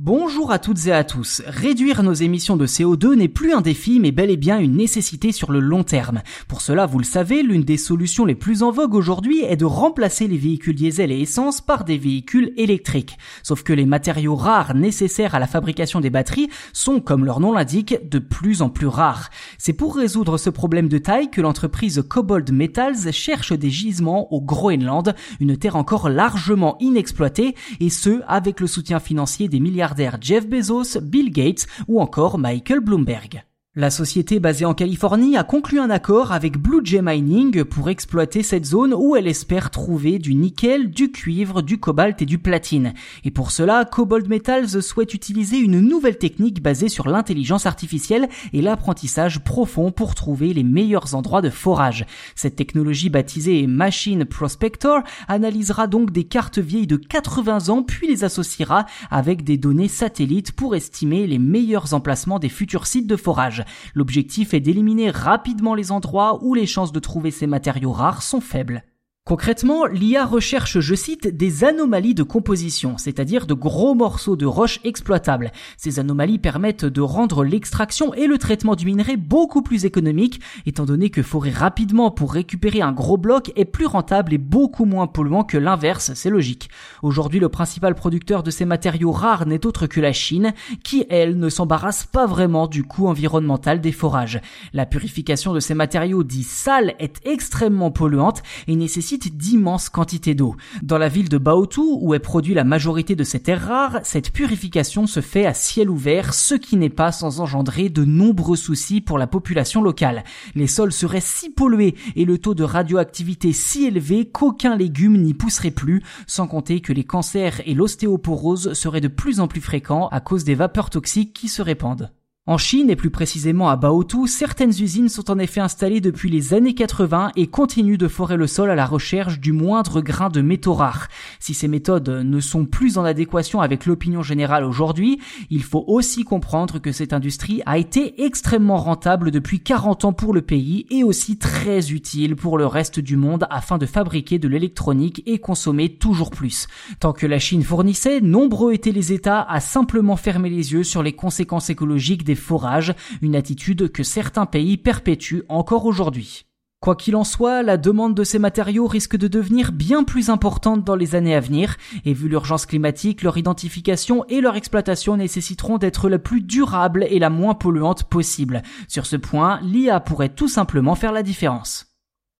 Bonjour à toutes et à tous. Réduire nos émissions de CO2 n'est plus un défi mais bel et bien une nécessité sur le long terme. Pour cela, vous le savez, l'une des solutions les plus en vogue aujourd'hui est de remplacer les véhicules diesel et essence par des véhicules électriques. Sauf que les matériaux rares nécessaires à la fabrication des batteries sont, comme leur nom l'indique, de plus en plus rares. C'est pour résoudre ce problème de taille que l'entreprise Cobalt Metals cherche des gisements au Groenland, une terre encore largement inexploitée, et ce, avec le soutien financier des milliards Jeff Bezos, Bill Gates ou encore Michael Bloomberg. La société basée en Californie a conclu un accord avec Blue Jay Mining pour exploiter cette zone où elle espère trouver du nickel, du cuivre, du cobalt et du platine. Et pour cela, Cobalt Metals souhaite utiliser une nouvelle technique basée sur l'intelligence artificielle et l'apprentissage profond pour trouver les meilleurs endroits de forage. Cette technologie baptisée Machine Prospector analysera donc des cartes vieilles de 80 ans puis les associera avec des données satellites pour estimer les meilleurs emplacements des futurs sites de forage. L'objectif est d'éliminer rapidement les endroits où les chances de trouver ces matériaux rares sont faibles. Concrètement, l'IA recherche, je cite, des anomalies de composition, c'est-à-dire de gros morceaux de roche exploitables. Ces anomalies permettent de rendre l'extraction et le traitement du minerai beaucoup plus économiques, étant donné que forer rapidement pour récupérer un gros bloc est plus rentable et beaucoup moins polluant que l'inverse, c'est logique. Aujourd'hui, le principal producteur de ces matériaux rares n'est autre que la Chine, qui, elle, ne s'embarrasse pas vraiment du coût environnemental des forages. La purification de ces matériaux dits sales est extrêmement polluante et nécessite d'immenses quantités d'eau. Dans la ville de Baotou, où est produit la majorité de ces terres rares, cette purification se fait à ciel ouvert, ce qui n'est pas sans engendrer de nombreux soucis pour la population locale. Les sols seraient si pollués et le taux de radioactivité si élevé qu'aucun légume n'y pousserait plus, sans compter que les cancers et l'ostéoporose seraient de plus en plus fréquents à cause des vapeurs toxiques qui se répandent. En Chine et plus précisément à Baotou, certaines usines sont en effet installées depuis les années 80 et continuent de forer le sol à la recherche du moindre grain de métaux rares. Si ces méthodes ne sont plus en adéquation avec l'opinion générale aujourd'hui, il faut aussi comprendre que cette industrie a été extrêmement rentable depuis 40 ans pour le pays et aussi très utile pour le reste du monde afin de fabriquer de l'électronique et consommer toujours plus. Tant que la Chine fournissait, nombreux étaient les États à simplement fermer les yeux sur les conséquences écologiques des forages, une attitude que certains pays perpétuent encore aujourd'hui. Quoi qu'il en soit, la demande de ces matériaux risque de devenir bien plus importante dans les années à venir, et vu l'urgence climatique, leur identification et leur exploitation nécessiteront d'être la plus durable et la moins polluante possible. Sur ce point, l'IA pourrait tout simplement faire la différence.